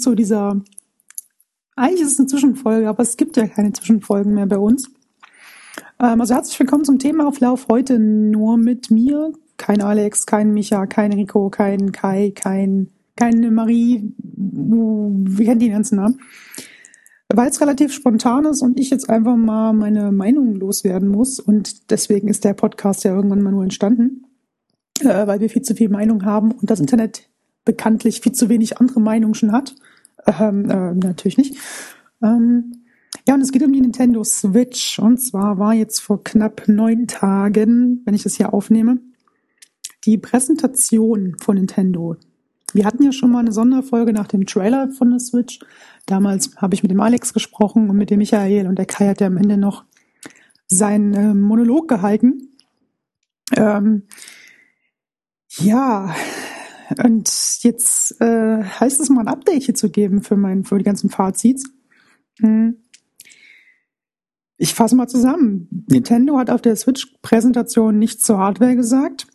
zu dieser. Eigentlich ist es eine Zwischenfolge, aber es gibt ja keine Zwischenfolgen mehr bei uns. Ähm, also herzlich willkommen zum Themaauflauf. Heute nur mit mir. Kein Alex, kein Micha, kein Rico, kein Kai, kein, keine Marie. Wie kennt die ganzen Namen? Weil es relativ spontan ist und ich jetzt einfach mal meine Meinung loswerden muss. Und deswegen ist der Podcast ja irgendwann mal nur entstanden. Äh, weil wir viel zu viel Meinung haben und das Internet bekanntlich viel zu wenig andere Meinungen schon hat. Ähm, äh, natürlich nicht. Ähm, ja, und es geht um die Nintendo Switch. Und zwar war jetzt vor knapp neun Tagen, wenn ich das hier aufnehme, die Präsentation von Nintendo. Wir hatten ja schon mal eine Sonderfolge nach dem Trailer von der Switch. Damals habe ich mit dem Alex gesprochen und mit dem Michael und der Kai hat ja am Ende noch seinen äh, Monolog gehalten. Ähm, ja, und jetzt äh, heißt es mal ein Update hier zu geben für, mein, für die ganzen Fazits. Hm. Ich fasse mal zusammen. Nintendo hat auf der Switch-Präsentation nichts zur Hardware gesagt.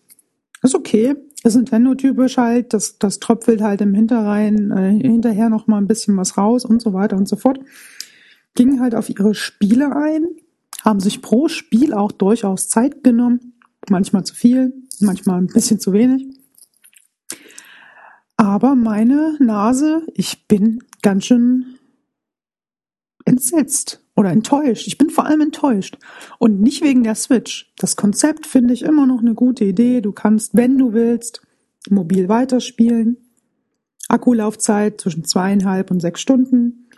Ist okay. Ist Nintendo-typisch halt. Das, das tröpfelt halt im Hinterrein äh, hinterher noch mal ein bisschen was raus und so weiter und so fort. Gingen halt auf ihre Spiele ein, haben sich pro Spiel auch durchaus Zeit genommen. Manchmal zu viel, manchmal ein bisschen zu wenig. Aber meine Nase, ich bin ganz schön entsetzt oder enttäuscht. Ich bin vor allem enttäuscht. Und nicht wegen der Switch. Das Konzept finde ich immer noch eine gute Idee. Du kannst, wenn du willst, mobil weiterspielen. Akkulaufzeit zwischen zweieinhalb und sechs Stunden.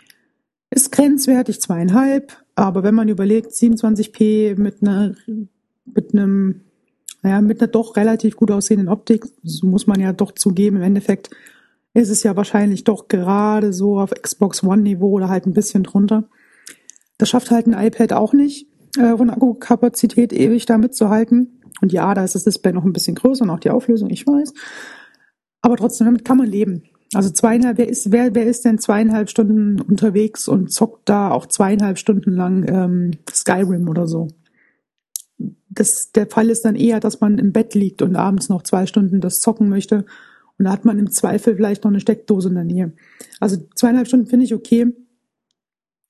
Ist grenzwertig zweieinhalb. Aber wenn man überlegt, 27p mit einer, mit einem naja, mit einer doch relativ gut aussehenden Optik, so muss man ja doch zugeben, im Endeffekt ist es ja wahrscheinlich doch gerade so auf Xbox One-Niveau oder halt ein bisschen drunter. Das schafft halt ein iPad auch nicht, äh, von Akkukapazität ewig da mitzuhalten. Und ja, da ist das Display noch ein bisschen größer und auch die Auflösung, ich weiß. Aber trotzdem, damit kann man leben. Also zweieinhalb, wer ist, wer, wer ist denn zweieinhalb Stunden unterwegs und zockt da auch zweieinhalb Stunden lang ähm, Skyrim oder so? Das, der Fall ist dann eher, dass man im Bett liegt und abends noch zwei Stunden das zocken möchte. Und da hat man im Zweifel vielleicht noch eine Steckdose in der Nähe. Also zweieinhalb Stunden finde ich okay.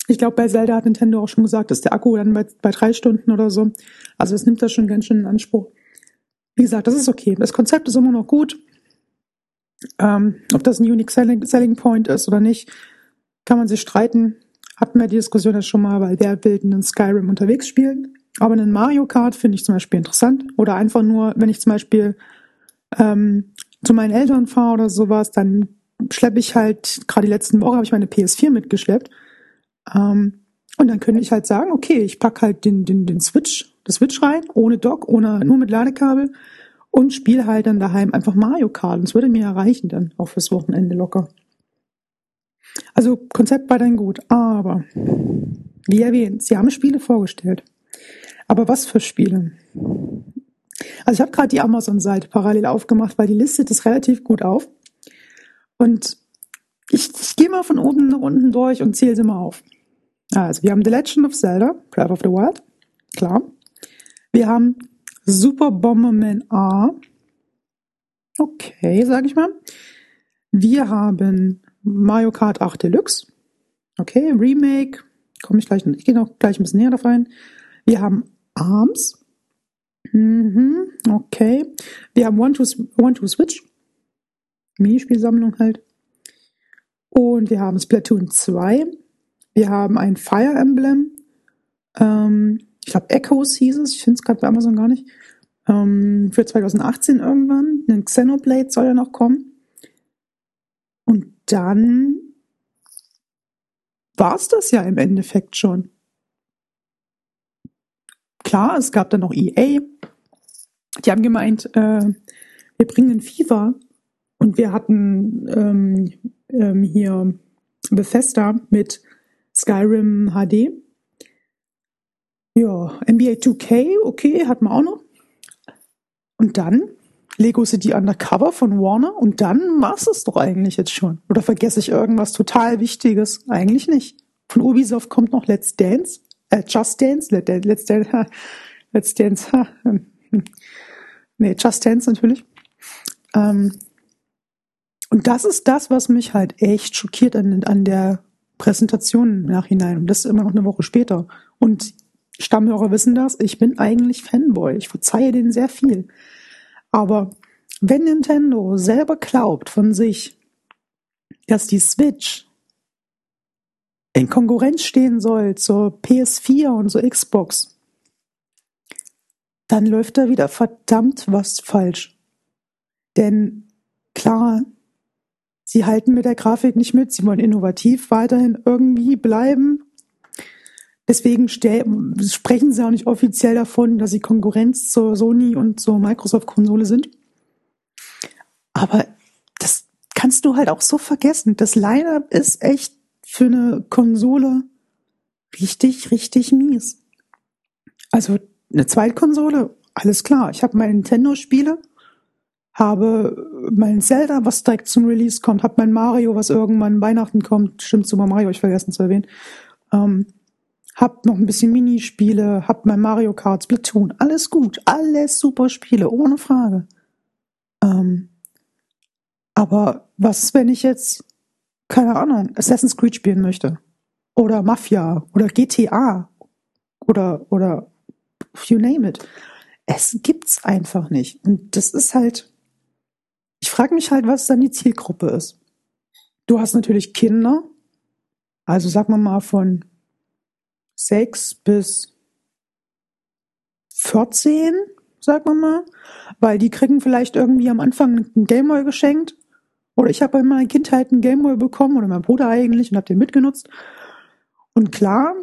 Ich glaube, bei Zelda hat Nintendo auch schon gesagt, dass der Akku dann bei, bei drei Stunden oder so. Also es nimmt das schon ganz schön in Anspruch. Wie gesagt, das ist okay. Das Konzept ist immer noch gut. Ähm, ob das ein Unique Selling, Selling Point ist oder nicht, kann man sich streiten. Hatten wir die Diskussion ja schon mal, weil wer will einen Skyrim unterwegs spielen? Aber einen Mario Kart finde ich zum Beispiel interessant. Oder einfach nur, wenn ich zum Beispiel ähm, zu meinen Eltern fahre oder sowas, dann schleppe ich halt, gerade die letzten Woche habe ich meine PS4 mitgeschleppt. Ähm, und dann könnte ich halt sagen, okay, ich pack halt den, den, den Switch, das Switch rein, ohne Dock, ohne, nur mit Ladekabel und spiele halt dann daheim einfach Mario Kart. Und das würde mir erreichen dann, auch fürs Wochenende locker. Also Konzept war dann gut, aber wie erwähnt, sie haben Spiele vorgestellt. Aber was für Spiele? Also ich habe gerade die Amazon-Seite parallel aufgemacht, weil die listet das relativ gut auf. Und ich, ich gehe mal von oben nach unten durch und zähle sie mal auf. Also wir haben The Legend of Zelda, Breath of the Wild, klar. Wir haben Super Bomberman A. Okay, sage ich mal. Wir haben Mario Kart 8 Deluxe. Okay, Remake. Komme ich gleich, ich gehe noch gleich ein bisschen näher darauf ein. Wir haben Arms. Mhm, okay. Wir haben One-to-Switch. Minispielsammlung halt. Und wir haben Splatoon 2. Wir haben ein Fire Emblem. Ähm, ich glaube, Echoes hieß es. Ich finde es gerade bei Amazon gar nicht. Ähm, für 2018 irgendwann. Ein Xenoblade soll ja noch kommen. Und dann war es das ja im Endeffekt schon klar, es gab dann noch EA. Die haben gemeint, äh, wir bringen FIFA und wir hatten ähm, ähm, hier Bethesda mit Skyrim HD. Ja, NBA 2K, okay, hatten wir auch noch. Und dann Lego City Undercover von Warner und dann war's es doch eigentlich jetzt schon. Oder vergesse ich irgendwas total Wichtiges? Eigentlich nicht. Von Ubisoft kommt noch Let's Dance äh, Just Dance, Let's Dance, Let's Dance, nee, Just Dance natürlich. Ähm, Und das ist das, was mich halt echt schockiert an, an der Präsentation im Nachhinein. Und das ist immer noch eine Woche später. Und Stammhörer wissen das, ich bin eigentlich Fanboy. Ich verzeihe denen sehr viel. Aber wenn Nintendo selber glaubt von sich, dass die Switch in Konkurrenz stehen soll zur PS4 und zur Xbox, dann läuft da wieder verdammt was falsch. Denn klar, sie halten mit der Grafik nicht mit, sie wollen innovativ weiterhin irgendwie bleiben. Deswegen sprechen sie auch nicht offiziell davon, dass sie Konkurrenz zur Sony und zur Microsoft-Konsole sind. Aber das kannst du halt auch so vergessen. Das Lineup ist echt für eine Konsole richtig, richtig mies. Also eine Zweitkonsole, alles klar. Ich habe meine Nintendo-Spiele, habe mein Zelda, was direkt zum Release kommt, habe mein Mario, was irgendwann Weihnachten kommt. Stimmt, Super Mario, ich vergessen zu erwähnen. Ähm, hab noch ein bisschen Minispiele, hab mein Mario Kart, Splatoon, alles gut, alles super Spiele, ohne Frage. Ähm, aber was, wenn ich jetzt, keine Ahnung, Assassin's Creed spielen möchte? Oder Mafia oder GTA oder, oder you name it. Es gibt's einfach nicht. Und das ist halt, ich frage mich halt, was dann die Zielgruppe ist. Du hast natürlich Kinder, also sag mal mal von sechs bis 14, sag mal mal, weil die kriegen vielleicht irgendwie am Anfang einen Gameboy geschenkt. Oder ich habe in meiner Kindheit einen Gameboy bekommen oder mein Bruder eigentlich und habe den mitgenutzt. Und klar,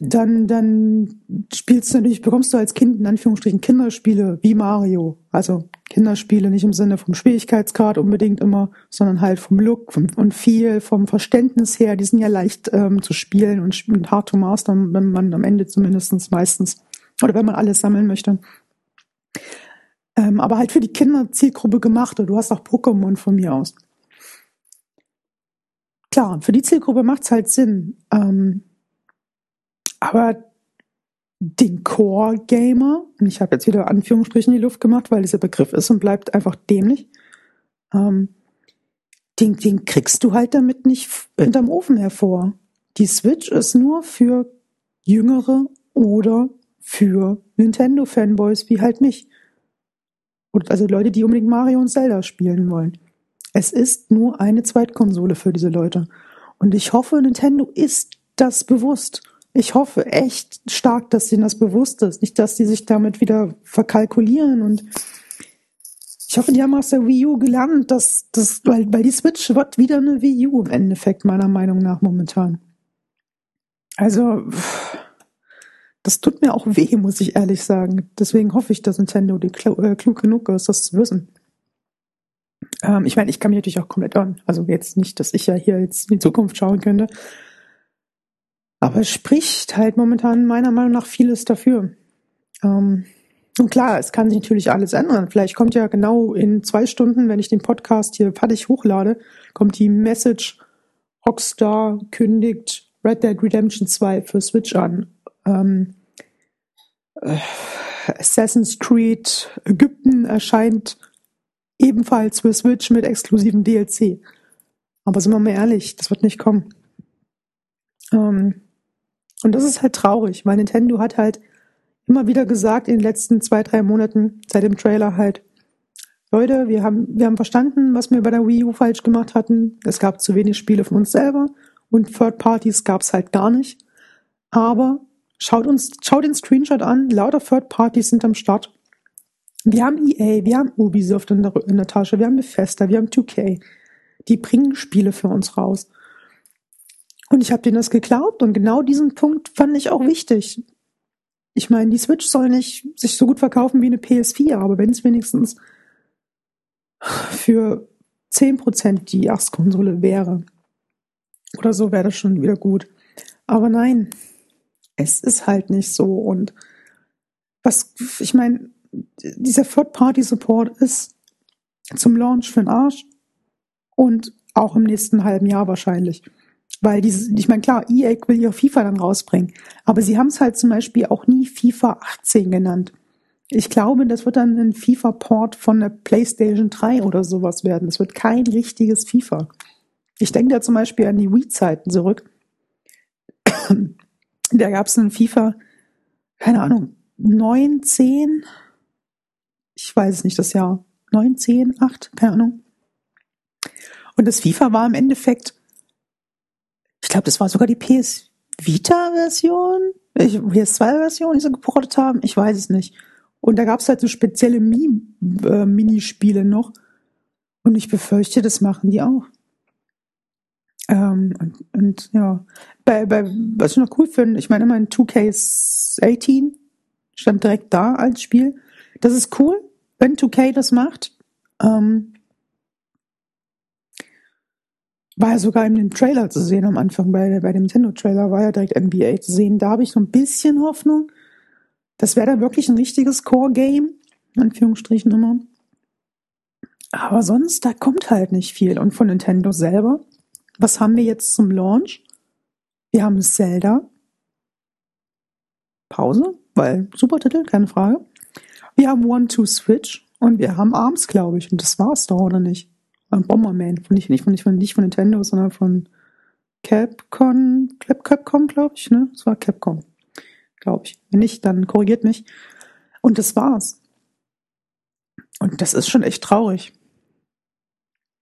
dann, dann spielst du natürlich, bekommst du als Kind in Anführungsstrichen Kinderspiele wie Mario. Also Kinderspiele nicht im Sinne vom Schwierigkeitsgrad unbedingt immer, sondern halt vom Look vom, und viel vom Verständnis her. Die sind ja leicht ähm, zu spielen und, und hard to master, wenn man am Ende zumindestens meistens, oder wenn man alles sammeln möchte. Ähm, aber halt für die Kinderzielgruppe gemacht. Und du hast auch Pokémon von mir aus. Klar, für die Zielgruppe macht's halt Sinn. Ähm, aber den Core-Gamer, und ich habe jetzt wieder Anführungsstrichen in die Luft gemacht, weil dieser Begriff ist und bleibt einfach dämlich, ähm, den, den kriegst du halt damit nicht hinterm Ofen hervor. Die Switch ist nur für Jüngere oder für Nintendo-Fanboys wie halt mich. Also Leute, die unbedingt Mario und Zelda spielen wollen. Es ist nur eine Zweitkonsole für diese Leute. Und ich hoffe, Nintendo ist das bewusst ich hoffe echt stark, dass ihnen das bewusst ist. Nicht, dass die sich damit wieder verkalkulieren und ich hoffe, die haben aus der Wii U gelernt, dass das, weil, weil die Switch wird wieder eine Wii U im Endeffekt, meiner Meinung nach, momentan. Also, das tut mir auch weh, muss ich ehrlich sagen. Deswegen hoffe ich, dass Nintendo die klug, äh, klug genug ist, das zu wissen. Ähm, ich meine, ich kann mich natürlich auch komplett an. Also jetzt nicht, dass ich ja hier jetzt in die Zukunft schauen könnte. Aber es spricht halt momentan meiner Meinung nach vieles dafür. Ähm, und klar, es kann sich natürlich alles ändern. Vielleicht kommt ja genau in zwei Stunden, wenn ich den Podcast hier fertig hochlade, kommt die Message, Rockstar kündigt Red Dead Redemption 2 für Switch an. Ähm, äh, Assassin's Creed Ägypten erscheint ebenfalls für Switch mit exklusiven DLC. Aber sind wir mal ehrlich, das wird nicht kommen. Ähm, und das ist halt traurig, weil Nintendo hat halt immer wieder gesagt in den letzten zwei, drei Monaten seit dem Trailer halt, Leute, wir haben, wir haben verstanden, was wir bei der Wii U falsch gemacht hatten. Es gab zu wenig Spiele von uns selber und Third Parties gab es halt gar nicht. Aber schaut uns, schaut den Screenshot an, lauter Third Parties sind am Start. Wir haben EA, wir haben Ubisoft in der, in der Tasche, wir haben Bethesda, wir haben 2K. Die bringen Spiele für uns raus. Und ich habe denen das geglaubt und genau diesen Punkt fand ich auch wichtig. Ich meine, die Switch soll nicht sich so gut verkaufen wie eine PS4, aber wenn es wenigstens für 10% die Erst-Konsole wäre oder so, wäre das schon wieder gut. Aber nein, es ist halt nicht so. Und was, ich meine, dieser Third-Party-Support ist zum Launch für den Arsch und auch im nächsten halben Jahr wahrscheinlich. Weil dieses, ich meine, klar, EA will ja FIFA dann rausbringen, aber sie haben es halt zum Beispiel auch nie FIFA 18 genannt. Ich glaube, das wird dann ein FIFA-Port von der PlayStation 3 oder sowas werden. Es wird kein richtiges FIFA. Ich denke da zum Beispiel an die Wii-Zeiten zurück. Da gab es ein FIFA, keine Ahnung, 9, 10, ich weiß es nicht, das Jahr 9, 10, 8, keine Ahnung. Und das FIFA war im Endeffekt, ich glaube, das war sogar die PS Vita-Version, PS2-Version, die sie geportet haben, ich weiß es nicht. Und da gab es halt so spezielle Minispiele noch. Und ich befürchte, das machen die auch. Ähm, und, und ja, bei, bei, was ich noch cool finde, ich meine immer in 2K18 stand direkt da als Spiel. Das ist cool, wenn 2K das macht. Ähm, war ja sogar in dem Trailer zu sehen am Anfang, bei, bei dem Nintendo-Trailer war ja direkt NBA zu sehen. Da habe ich so ein bisschen Hoffnung. Das wäre dann wirklich ein richtiges Core-Game, in Anführungsstrichen immer. Aber sonst, da kommt halt nicht viel. Und von Nintendo selber, was haben wir jetzt zum Launch? Wir haben Zelda. Pause, weil super Titel, keine Frage. Wir haben One Two Switch und wir haben Arms, glaube ich. Und das war's doch, oder nicht? Und Bomberman, von nicht, nicht, von, nicht, von, nicht von Nintendo, sondern von Capcom, Capcom, glaube ich, ne? Das war Capcom glaube ich. Wenn nicht, dann korrigiert mich. Und das war's. Und das ist schon echt traurig.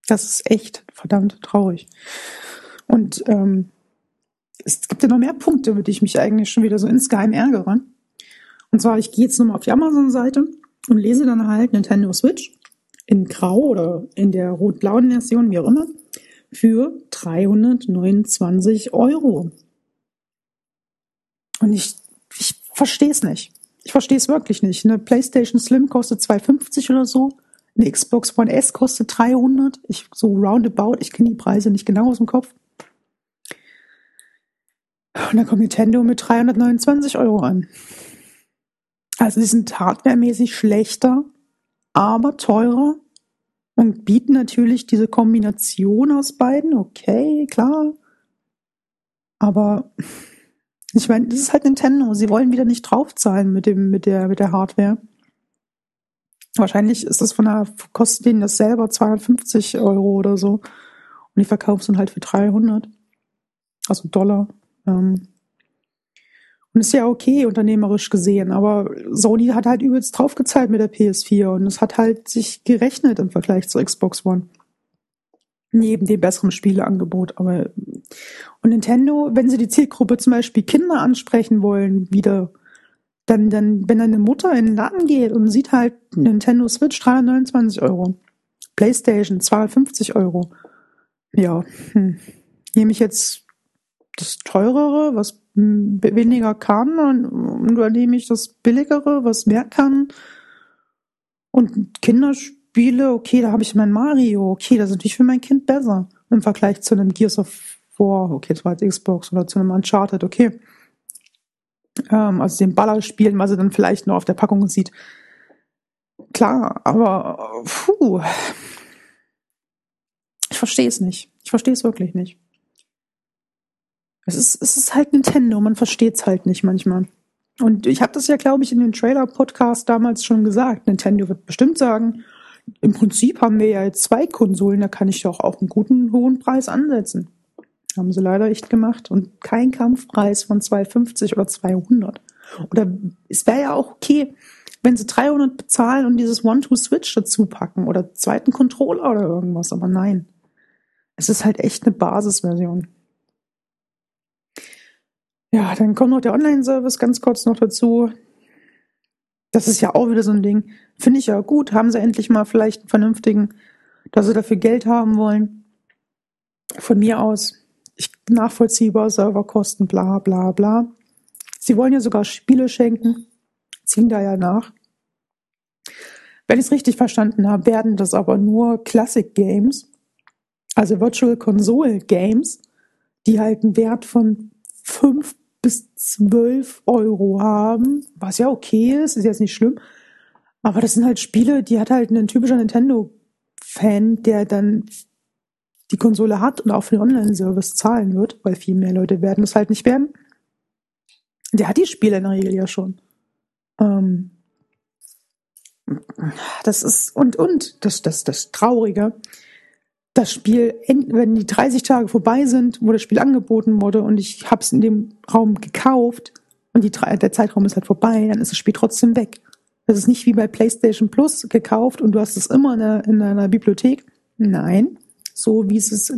Das ist echt verdammt traurig. Und ähm, es gibt ja noch mehr Punkte, über die ich mich eigentlich schon wieder so insgeheim ärgere. Und zwar, ich gehe jetzt nochmal auf die Amazon-Seite und lese dann halt Nintendo Switch in Grau oder in der rot-blauen Version, wie auch immer, für 329 Euro. Und ich verstehe es nicht. Ich verstehe es wirklich nicht. Eine PlayStation Slim kostet 250 oder so. Eine Xbox One S kostet 300. Ich so roundabout. Ich kenne die Preise nicht genau aus dem Kopf. Und dann kommt Nintendo mit 329 Euro an. Also sie sind hardwaremäßig schlechter, aber teurer und bieten natürlich diese Kombination aus beiden. Okay, klar. Aber ich meine, das ist halt Nintendo. Sie wollen wieder nicht draufzahlen mit dem, mit der, mit der Hardware. Wahrscheinlich ist das von der, kostet denen das selber 250 Euro oder so. Und die verkaufen es dann halt für 300. Also Dollar. Ähm. Und ist ja okay, unternehmerisch gesehen. Aber Sony hat halt übelst draufgezahlt mit der PS4 und es hat halt sich gerechnet im Vergleich zur Xbox One neben dem besseren Spieleangebot. Aber und Nintendo, wenn sie die Zielgruppe zum Beispiel Kinder ansprechen wollen, wieder, dann, dann, wenn eine Mutter in den Laden geht und sieht halt Nintendo Switch 329 Euro, PlayStation 250 Euro, ja, hm, nehme ich jetzt das teurere, was weniger kann, und, oder nehme ich das billigere, was mehr kann? Und Kinderspiele Spiele, okay, da habe ich mein Mario, okay, das ist natürlich für mein Kind besser im Vergleich zu einem Gears of War, okay, das war jetzt Xbox oder zu einem Uncharted, okay. Ähm, also den Ballerspielen, was er dann vielleicht nur auf der Packung sieht. Klar, aber puh. Ich verstehe es nicht. Ich verstehe es wirklich nicht. Es ist, es ist halt Nintendo, man versteht es halt nicht manchmal. Und ich habe das ja, glaube ich, in dem Trailer-Podcast damals schon gesagt. Nintendo wird bestimmt sagen, im Prinzip haben wir ja jetzt zwei Konsolen, da kann ich doch auch einen guten hohen Preis ansetzen. Haben sie leider echt gemacht und kein Kampfpreis von 250 oder 200. Oder es wäre ja auch okay, wenn sie 300 bezahlen und dieses One-Two-Switch dazu packen oder zweiten Controller oder irgendwas, aber nein. Es ist halt echt eine Basisversion. Ja, dann kommt noch der Online-Service ganz kurz noch dazu. Das ist ja auch wieder so ein Ding. Finde ich ja gut. Haben sie endlich mal vielleicht einen vernünftigen, dass sie dafür Geld haben wollen. Von mir aus. Ich, nachvollziehbar, Serverkosten, bla, bla, bla. Sie wollen ja sogar Spiele schenken. Ziehen da ja nach. Wenn ich es richtig verstanden habe, werden das aber nur Classic Games, also Virtual Console Games, die halt einen Wert von fünf bis 12 Euro haben, was ja okay ist, ist jetzt nicht schlimm. Aber das sind halt Spiele, die hat halt ein typischer Nintendo-Fan, der dann die Konsole hat und auch für den Online-Service zahlen wird, weil viel mehr Leute werden es halt nicht werden. Der hat die Spiele in der Regel ja schon. Ähm, das ist, und, und, das, das, das Traurige, das Spiel, wenn die 30 Tage vorbei sind, wo das Spiel angeboten wurde und ich habe es in dem Raum gekauft und die, der Zeitraum ist halt vorbei, dann ist das Spiel trotzdem weg. Das ist nicht wie bei PlayStation Plus gekauft und du hast es immer in, der, in deiner Bibliothek. Nein, so wie sie es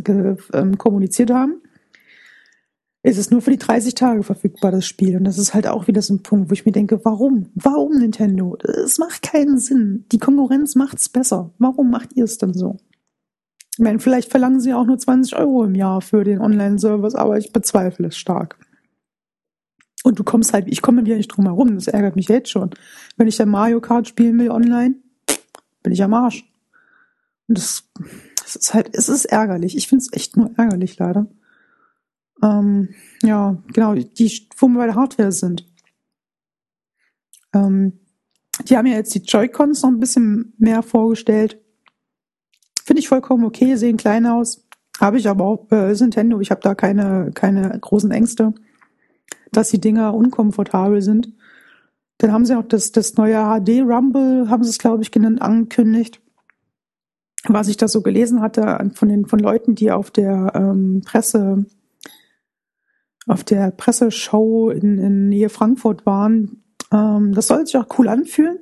ähm, kommuniziert haben, ist es nur für die 30 Tage verfügbar, das Spiel. Und das ist halt auch wieder so ein Punkt, wo ich mir denke, warum? Warum Nintendo? Es macht keinen Sinn. Die Konkurrenz macht's besser. Warum macht ihr es denn so? Ich meine, vielleicht verlangen sie auch nur 20 Euro im Jahr für den Online-Service, aber ich bezweifle es stark. Und du kommst halt, ich komme wieder nicht drum herum, das ärgert mich jetzt schon. Wenn ich dann Mario Kart spielen will online, bin ich am Arsch. Und das, das ist halt, es ist ärgerlich. Ich finde es echt nur ärgerlich, leider. Ähm, ja, genau, die, wo wir bei der Hardware sind. Ähm, die haben ja jetzt die Joy-Cons noch ein bisschen mehr vorgestellt. Finde ich vollkommen okay, sehen klein aus. Habe ich aber auch äh, Nintendo. Ich habe da keine, keine großen Ängste, dass die Dinger unkomfortabel sind. Dann haben sie auch das, das neue HD Rumble, haben sie es, glaube ich, genannt, angekündigt. Was ich da so gelesen hatte von den von Leuten, die auf der ähm, Presse, auf der Presseshow in, in Nähe Frankfurt waren, ähm, das soll sich auch cool anfühlen.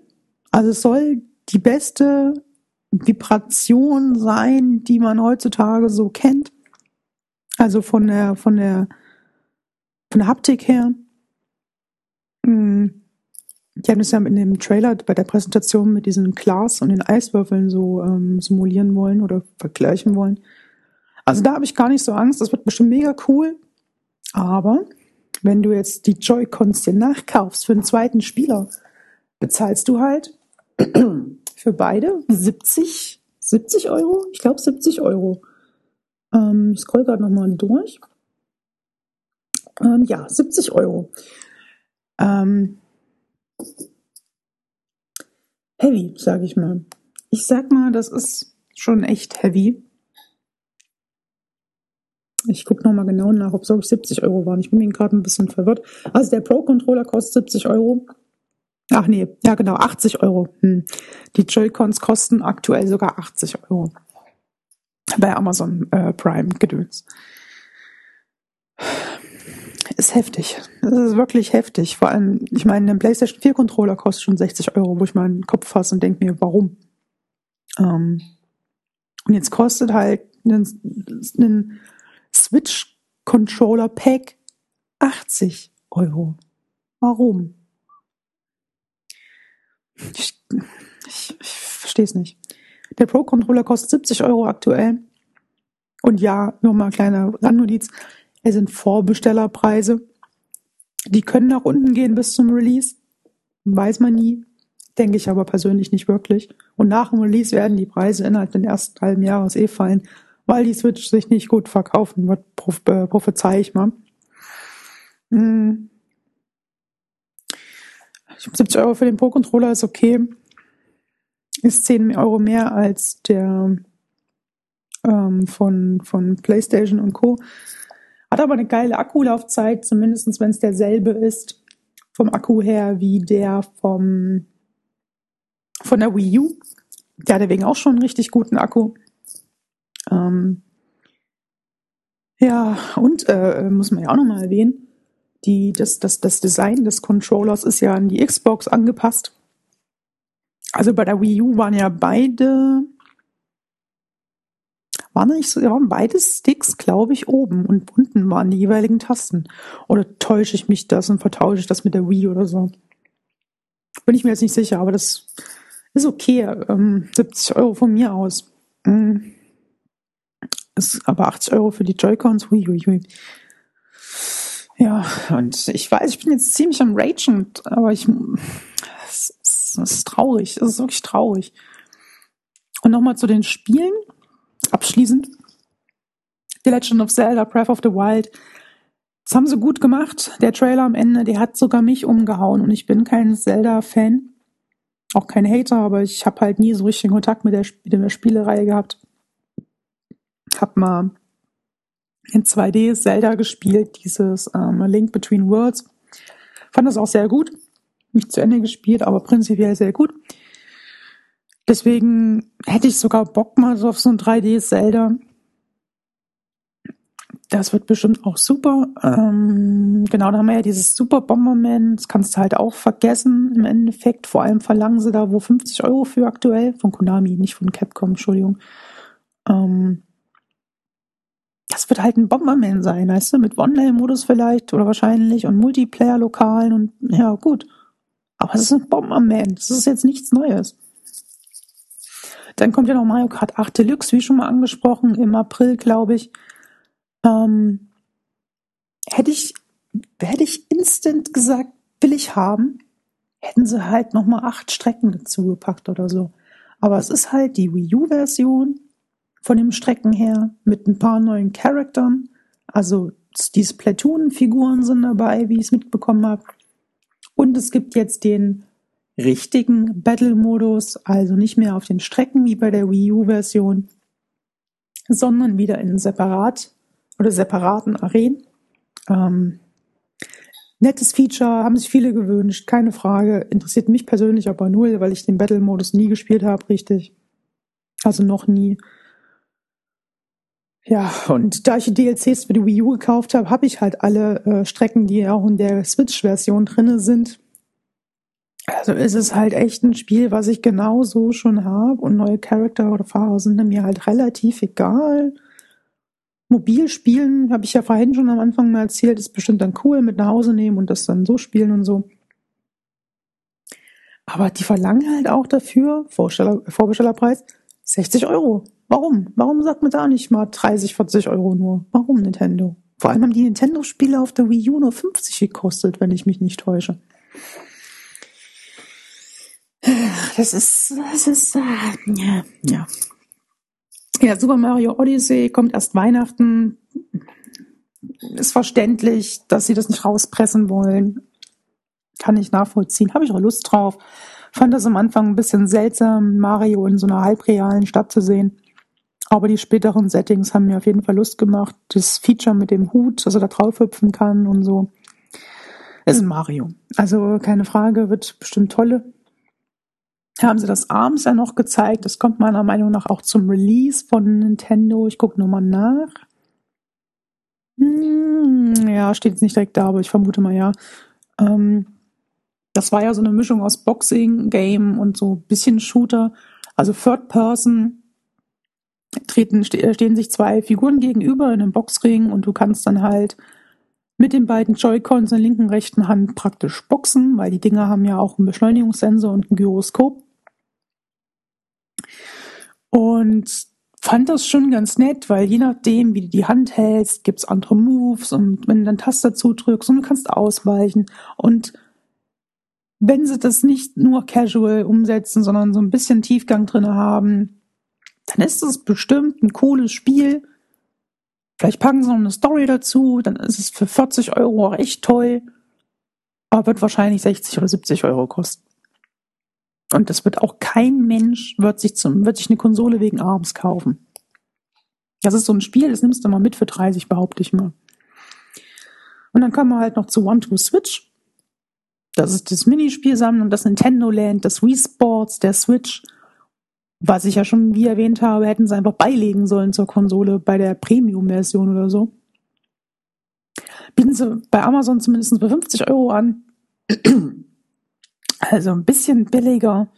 Also es soll die beste Vibration sein, die man heutzutage so kennt. Also von der, von der, von der Haptik her. Hm. Die haben das ja in dem Trailer bei der Präsentation mit diesen Glas und den Eiswürfeln so ähm, simulieren wollen oder vergleichen wollen. Also da habe ich gar nicht so Angst. Das wird bestimmt mega cool. Aber wenn du jetzt die Joy-Cons dir nachkaufst für einen zweiten Spieler, bezahlst du halt für beide 70, 70 Euro? Ich glaube 70 Euro. Ähm, ich scroll gerade nochmal durch. Ähm, ja, 70 Euro. Ähm, heavy, sage ich mal. Ich sag mal, das ist schon echt heavy. Ich gucke nochmal genau nach, ob es 70 Euro waren. Ich bin gerade ein bisschen verwirrt. Also der Pro-Controller kostet 70 Euro. Ach nee, ja genau, 80 Euro. Hm. Die Joy-Cons kosten aktuell sogar 80 Euro. Bei Amazon äh, Prime Gedöns. Ist heftig. Das ist wirklich heftig. Vor allem, ich meine, ein PlayStation 4 Controller kostet schon 60 Euro, wo ich meinen Kopf fasse und denke mir, warum? Ähm, und jetzt kostet halt ein, Switch Controller Pack 80 Euro. Warum? Ich, ich, ich verstehe es nicht. Der Pro-Controller kostet 70 Euro aktuell. Und ja, nur mal ein kleiner Randnotiz. Es sind Vorbestellerpreise. Die können nach unten gehen bis zum Release. Weiß man nie. Denke ich aber persönlich nicht wirklich. Und nach dem Release werden die Preise innerhalb des ersten halben Jahres eh fallen, weil die Switch sich nicht gut verkaufen wird, äh, prophezei ich mal. Hm. 70 Euro für den Pro-Controller ist okay. Ist 10 Euro mehr als der ähm, von, von PlayStation und Co. Hat aber eine geile Akkulaufzeit, zumindest wenn es derselbe ist vom Akku her wie der vom von der Wii U. Der hat deswegen auch schon einen richtig guten Akku. Ähm, ja, und äh, muss man ja auch nochmal erwähnen, die, das, das, das Design des Controllers ist ja an die Xbox angepasst. Also bei der Wii U waren ja beide, waren nicht so, ja, beide Sticks, glaube ich, oben und unten waren die jeweiligen Tasten. Oder täusche ich mich das und vertausche ich das mit der Wii oder so? Bin ich mir jetzt nicht sicher, aber das ist okay. Ähm, 70 Euro von mir aus. Mhm. Ist aber 80 Euro für die Joy-Cons. Hui, hui, hui. Ja, und ich weiß, ich bin jetzt ziemlich am Ragen, aber ich, es, es, es ist traurig, es ist wirklich traurig. Und nochmal zu den Spielen, abschließend. The Legend of Zelda, Breath of the Wild. Das haben sie gut gemacht. Der Trailer am Ende, der hat sogar mich umgehauen und ich bin kein Zelda-Fan. Auch kein Hater, aber ich habe halt nie so richtig Kontakt mit der, mit der Spielereihe gehabt. Hab mal in 2D Zelda gespielt, dieses ähm, Link Between Worlds. Fand das auch sehr gut. Nicht zu Ende gespielt, aber prinzipiell sehr gut. Deswegen hätte ich sogar Bock mal so auf so ein 3D-Zelda. Das wird bestimmt auch super. Ähm, genau, da haben wir ja dieses Super Bomberman. Das kannst du halt auch vergessen im Endeffekt. Vor allem verlangen sie da wo 50 Euro für aktuell. Von Konami, nicht von Capcom, Entschuldigung. Ähm, das wird halt ein Bomberman sein, weißt du, mit Online-Modus vielleicht oder wahrscheinlich und Multiplayer-Lokalen und ja, gut. Aber es ist ein Bomberman. Das ist jetzt nichts Neues. Dann kommt ja noch Mario Kart 8 Deluxe, wie schon mal angesprochen, im April, glaube ich. Ähm, hätte ich, hätte ich instant gesagt, will ich haben, hätten sie halt nochmal acht Strecken dazu gepackt oder so. Aber es ist halt die Wii U-Version von den Strecken her mit ein paar neuen Charaktern. Also die Splatoon-Figuren sind dabei, wie ich es mitbekommen habe. Und es gibt jetzt den richtigen Battle-Modus, also nicht mehr auf den Strecken wie bei der Wii U-Version, sondern wieder in separat oder separaten Arenen. Ähm, nettes Feature, haben sich viele gewünscht, keine Frage. Interessiert mich persönlich aber null, weil ich den Battle-Modus nie gespielt habe, richtig. Also noch nie. Ja, und da ich die DLCs für die Wii U gekauft habe, habe ich halt alle äh, Strecken, die auch in der Switch-Version drinne sind. Also ist es halt echt ein Spiel, was ich genau so schon habe und neue Charakter oder Fahrer sind mir halt relativ egal. Mobil spielen, habe ich ja vorhin schon am Anfang mal erzählt, ist bestimmt dann cool mit nach Hause nehmen und das dann so spielen und so. Aber die verlangen halt auch dafür, Vorbestellerpreis, 60 Euro. Warum? Warum sagt man da nicht mal 30, 40 Euro nur? Warum Nintendo? Vor allem haben die Nintendo-Spiele auf der Wii U nur 50 gekostet, wenn ich mich nicht täusche. Das ist, das ist, äh, ja, ja. Ja, Super Mario Odyssey kommt erst Weihnachten. Ist verständlich, dass sie das nicht rauspressen wollen. Kann ich nachvollziehen. Habe ich auch Lust drauf. Fand das am Anfang ein bisschen seltsam, Mario in so einer halbrealen Stadt zu sehen. Aber die späteren Settings haben mir auf jeden Fall Lust gemacht. Das Feature mit dem Hut, dass er da drauf hüpfen kann und so. Es ist Mario. Also keine Frage, wird bestimmt tolle. Haben sie das abends ja noch gezeigt. Das kommt meiner Meinung nach auch zum Release von Nintendo. Ich gucke nochmal nach. Hm, ja, steht jetzt nicht direkt da, aber ich vermute mal ja. Ähm, das war ja so eine Mischung aus Boxing, Game und so bisschen Shooter. Also Third Person treten, stehen sich zwei Figuren gegenüber in einem Boxring und du kannst dann halt mit den beiden Joy-Cons in der linken rechten Hand praktisch boxen, weil die Dinger haben ja auch einen Beschleunigungssensor und ein Gyroskop. Und fand das schon ganz nett, weil je nachdem, wie du die Hand hältst, gibt's andere Moves und wenn du dann Taster zudrückst und du kannst ausweichen und wenn sie das nicht nur casual umsetzen, sondern so ein bisschen Tiefgang drinne haben, dann ist es bestimmt ein cooles Spiel. Vielleicht packen sie noch eine Story dazu, dann ist es für 40 Euro auch echt toll. Aber wird wahrscheinlich 60 oder 70 Euro kosten. Und das wird auch kein Mensch wird sich zum, wird sich eine Konsole wegen abends kaufen. Das ist so ein Spiel, das nimmst du mal mit für 30, behaupte ich mal. Und dann kommen wir halt noch zu One to Switch. Das ist das Minispielsammlung, das Nintendo Land, das Wii Sports, der Switch was ich ja schon wie erwähnt habe, hätten sie einfach beilegen sollen zur Konsole bei der Premium-Version oder so. Bieten sie bei Amazon zumindest für 50 Euro an. Also ein bisschen billiger.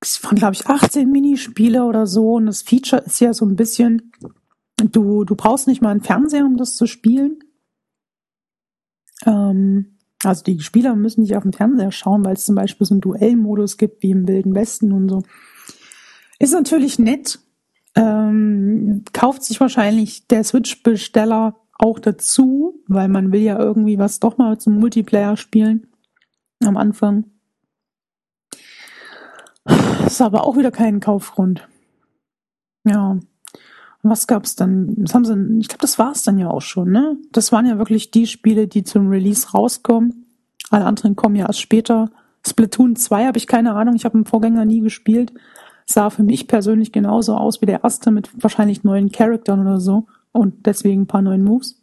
Es waren, glaube ich, 18 Minispiele oder so. Und das Feature ist ja so ein bisschen, du, du brauchst nicht mal einen Fernseher, um das zu spielen. Ähm, also die Spieler müssen nicht auf dem Fernseher schauen, weil es zum Beispiel so einen Duellmodus gibt, wie im Wilden Westen und so. Ist natürlich nett. Ähm, kauft sich wahrscheinlich der Switch-Besteller auch dazu, weil man will ja irgendwie was doch mal zum Multiplayer spielen am Anfang. Ist aber auch wieder kein Kaufgrund. Ja. Und was gab's dann? Das haben sie, ich glaube, das war's dann ja auch schon, ne? Das waren ja wirklich die Spiele, die zum Release rauskommen. Alle anderen kommen ja erst später. Splatoon 2 habe ich keine Ahnung, ich habe einen Vorgänger nie gespielt sah für mich persönlich genauso aus wie der erste mit wahrscheinlich neuen Charaktern oder so und deswegen ein paar neuen Moves.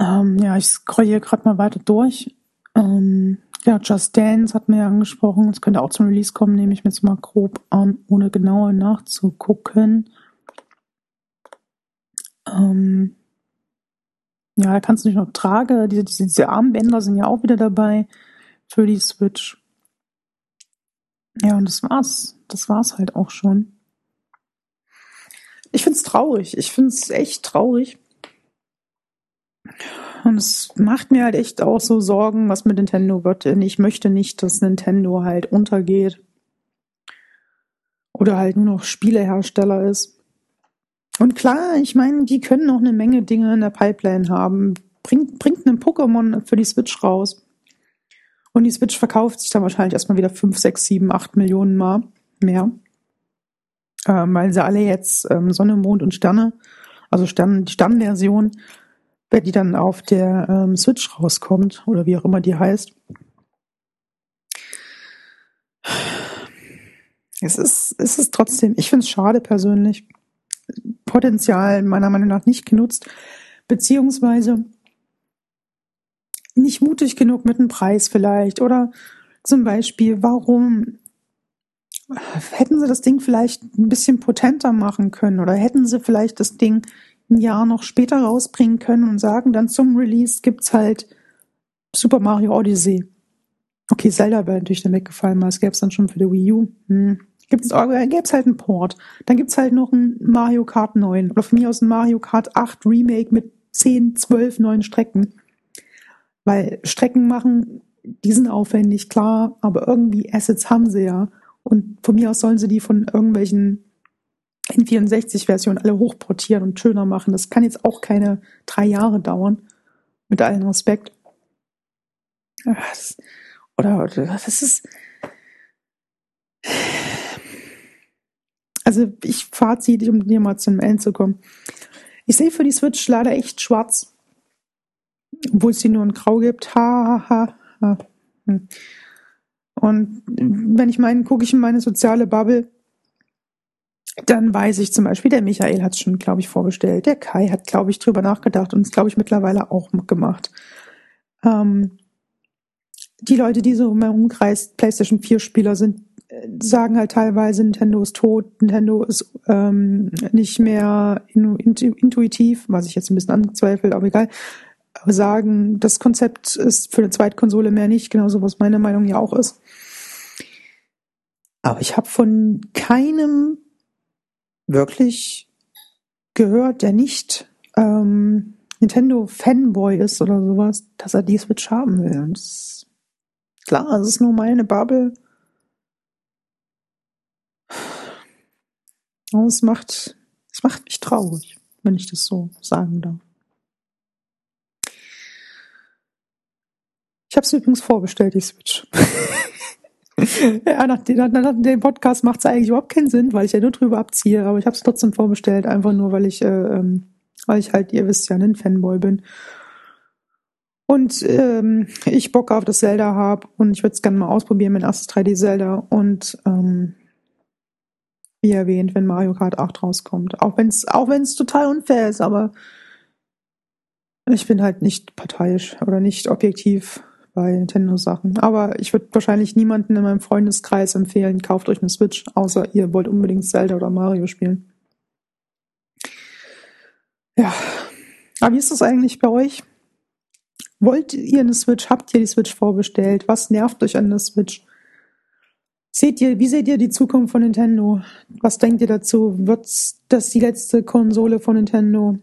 Ähm, ja, ich scroll hier gerade mal weiter durch. Ähm, Ja, Just Dance hat mir ja angesprochen. Es könnte auch zum Release kommen, nehme ich mir jetzt mal grob an, ohne genauer nachzugucken. Ähm ja, da kannst du nicht noch tragen. Diese, diese, diese Armbänder sind ja auch wieder dabei für die Switch. Ja, und das war's. Das war's halt auch schon. Ich find's traurig. Ich find's echt traurig. Und es macht mir halt echt auch so Sorgen, was mit Nintendo wird. Denn ich möchte nicht, dass Nintendo halt untergeht. Oder halt nur noch Spielehersteller ist. Und klar, ich meine, die können noch eine Menge Dinge in der Pipeline haben. Bringt, bringt einen Pokémon für die Switch raus. Und die Switch verkauft sich dann wahrscheinlich erstmal wieder 5, 6, 7, 8 Millionen Mal mehr. Ähm, weil sie alle jetzt ähm, Sonne, Mond und Sterne, also Stern, die Sternversion, wenn die dann auf der ähm, Switch rauskommt oder wie auch immer die heißt. Es ist, es ist trotzdem, ich finde es schade persönlich. Potenzial meiner Meinung nach nicht genutzt, beziehungsweise nicht mutig genug mit dem Preis vielleicht oder zum Beispiel, warum hätten sie das Ding vielleicht ein bisschen potenter machen können oder hätten sie vielleicht das Ding ein Jahr noch später rausbringen können und sagen, dann zum Release gibt's halt Super Mario Odyssey. Okay, Zelda wäre natürlich dann weggefallen, weil es gäbe es dann schon für die Wii U. Hm. Gibt es gäbe halt einen Port. Dann gibt's halt noch ein Mario Kart 9 oder von mir aus ein Mario Kart 8 Remake mit 10, 12 neuen Strecken. Weil Strecken machen, die sind aufwendig, klar, aber irgendwie Assets haben sie ja. Und von mir aus sollen sie die von irgendwelchen N64-Versionen alle hochportieren und schöner machen. Das kann jetzt auch keine drei Jahre dauern. Mit allen Respekt. Oder, oder das ist. Also ich Fazit, um hier mal zum Ende zu kommen. Ich sehe für die Switch leider echt schwarz. Obwohl es sie nur in Grau gibt. Ha, ha, ha. ha. Hm. Und wenn ich meine, gucke ich in meine soziale Bubble, dann weiß ich zum Beispiel, der Michael hat es schon, glaube ich, vorgestellt. Der Kai hat, glaube ich, drüber nachgedacht und es, glaube ich, mittlerweile auch gemacht. Ähm, die Leute, die so im Umkreis PlayStation 4 Spieler sind, sagen halt teilweise, Nintendo ist tot, Nintendo ist ähm, nicht mehr intuitiv, was ich jetzt ein bisschen angezweifelt, aber egal. Sagen, das Konzept ist für eine Zweitkonsole mehr nicht, genauso was meine Meinung ja auch ist. Aber ich habe von keinem wirklich gehört, der nicht ähm, Nintendo-Fanboy ist oder sowas, dass er die Switch haben will. Und das, klar, es ist nur meine Bubble. Es macht, es macht mich traurig, wenn ich das so sagen darf. Ich habe es übrigens vorbestellt, die Switch. ja, nach, nach, nach dem Podcast macht es eigentlich überhaupt keinen Sinn, weil ich ja nur drüber abziehe, aber ich habe es trotzdem vorbestellt, einfach nur, weil ich, äh, ähm, weil ich halt, ihr wisst ja, ein Fanboy bin. Und ähm, ich Bock auf das Zelda habe und ich würde es gerne mal ausprobieren, mein erstes 3D-Zelda. Und ähm, wie erwähnt, wenn Mario Kart 8 rauskommt. Auch wenn es auch wenn's total unfair ist, aber ich bin halt nicht parteiisch oder nicht objektiv bei Nintendo-Sachen. Aber ich würde wahrscheinlich niemanden in meinem Freundeskreis empfehlen, kauft euch eine Switch, außer ihr wollt unbedingt Zelda oder Mario spielen. Ja. Aber wie ist das eigentlich bei euch? Wollt ihr eine Switch? Habt ihr die Switch vorbestellt? Was nervt euch an der Switch? Seht ihr, wie seht ihr die Zukunft von Nintendo? Was denkt ihr dazu? Wird das die letzte Konsole von Nintendo?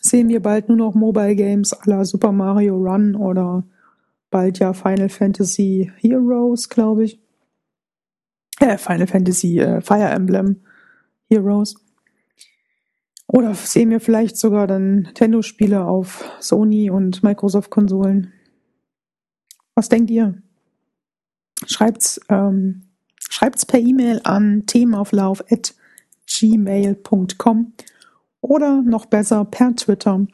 Sehen wir bald nur noch Mobile Games à la Super Mario Run oder bald ja Final Fantasy Heroes, glaube ich. Äh, Final Fantasy äh, Fire Emblem Heroes. Oder sehen wir vielleicht sogar dann Nintendo-Spiele auf Sony und Microsoft-Konsolen? Was denkt ihr? Schreibt's, ähm, schreibt's per E-Mail an themenauflauf.gmail.com oder noch besser per Twitter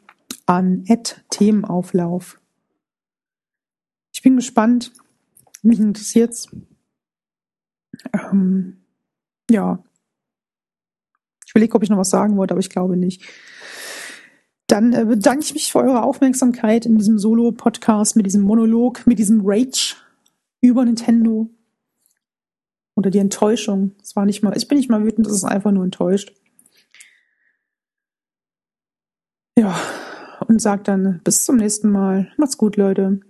an themenauflauf. Ich bin gespannt. Mich interessiert's. Ähm, ja. Ich überlege, ob ich noch was sagen wollte, aber ich glaube nicht. Dann äh, bedanke ich mich für eure Aufmerksamkeit in diesem Solo-Podcast mit diesem Monolog, mit diesem Rage, über Nintendo. Oder die Enttäuschung. Es war nicht mal, ich bin nicht mal wütend, es ist einfach nur enttäuscht. Ja, und sagt dann bis zum nächsten Mal. Macht's gut, Leute.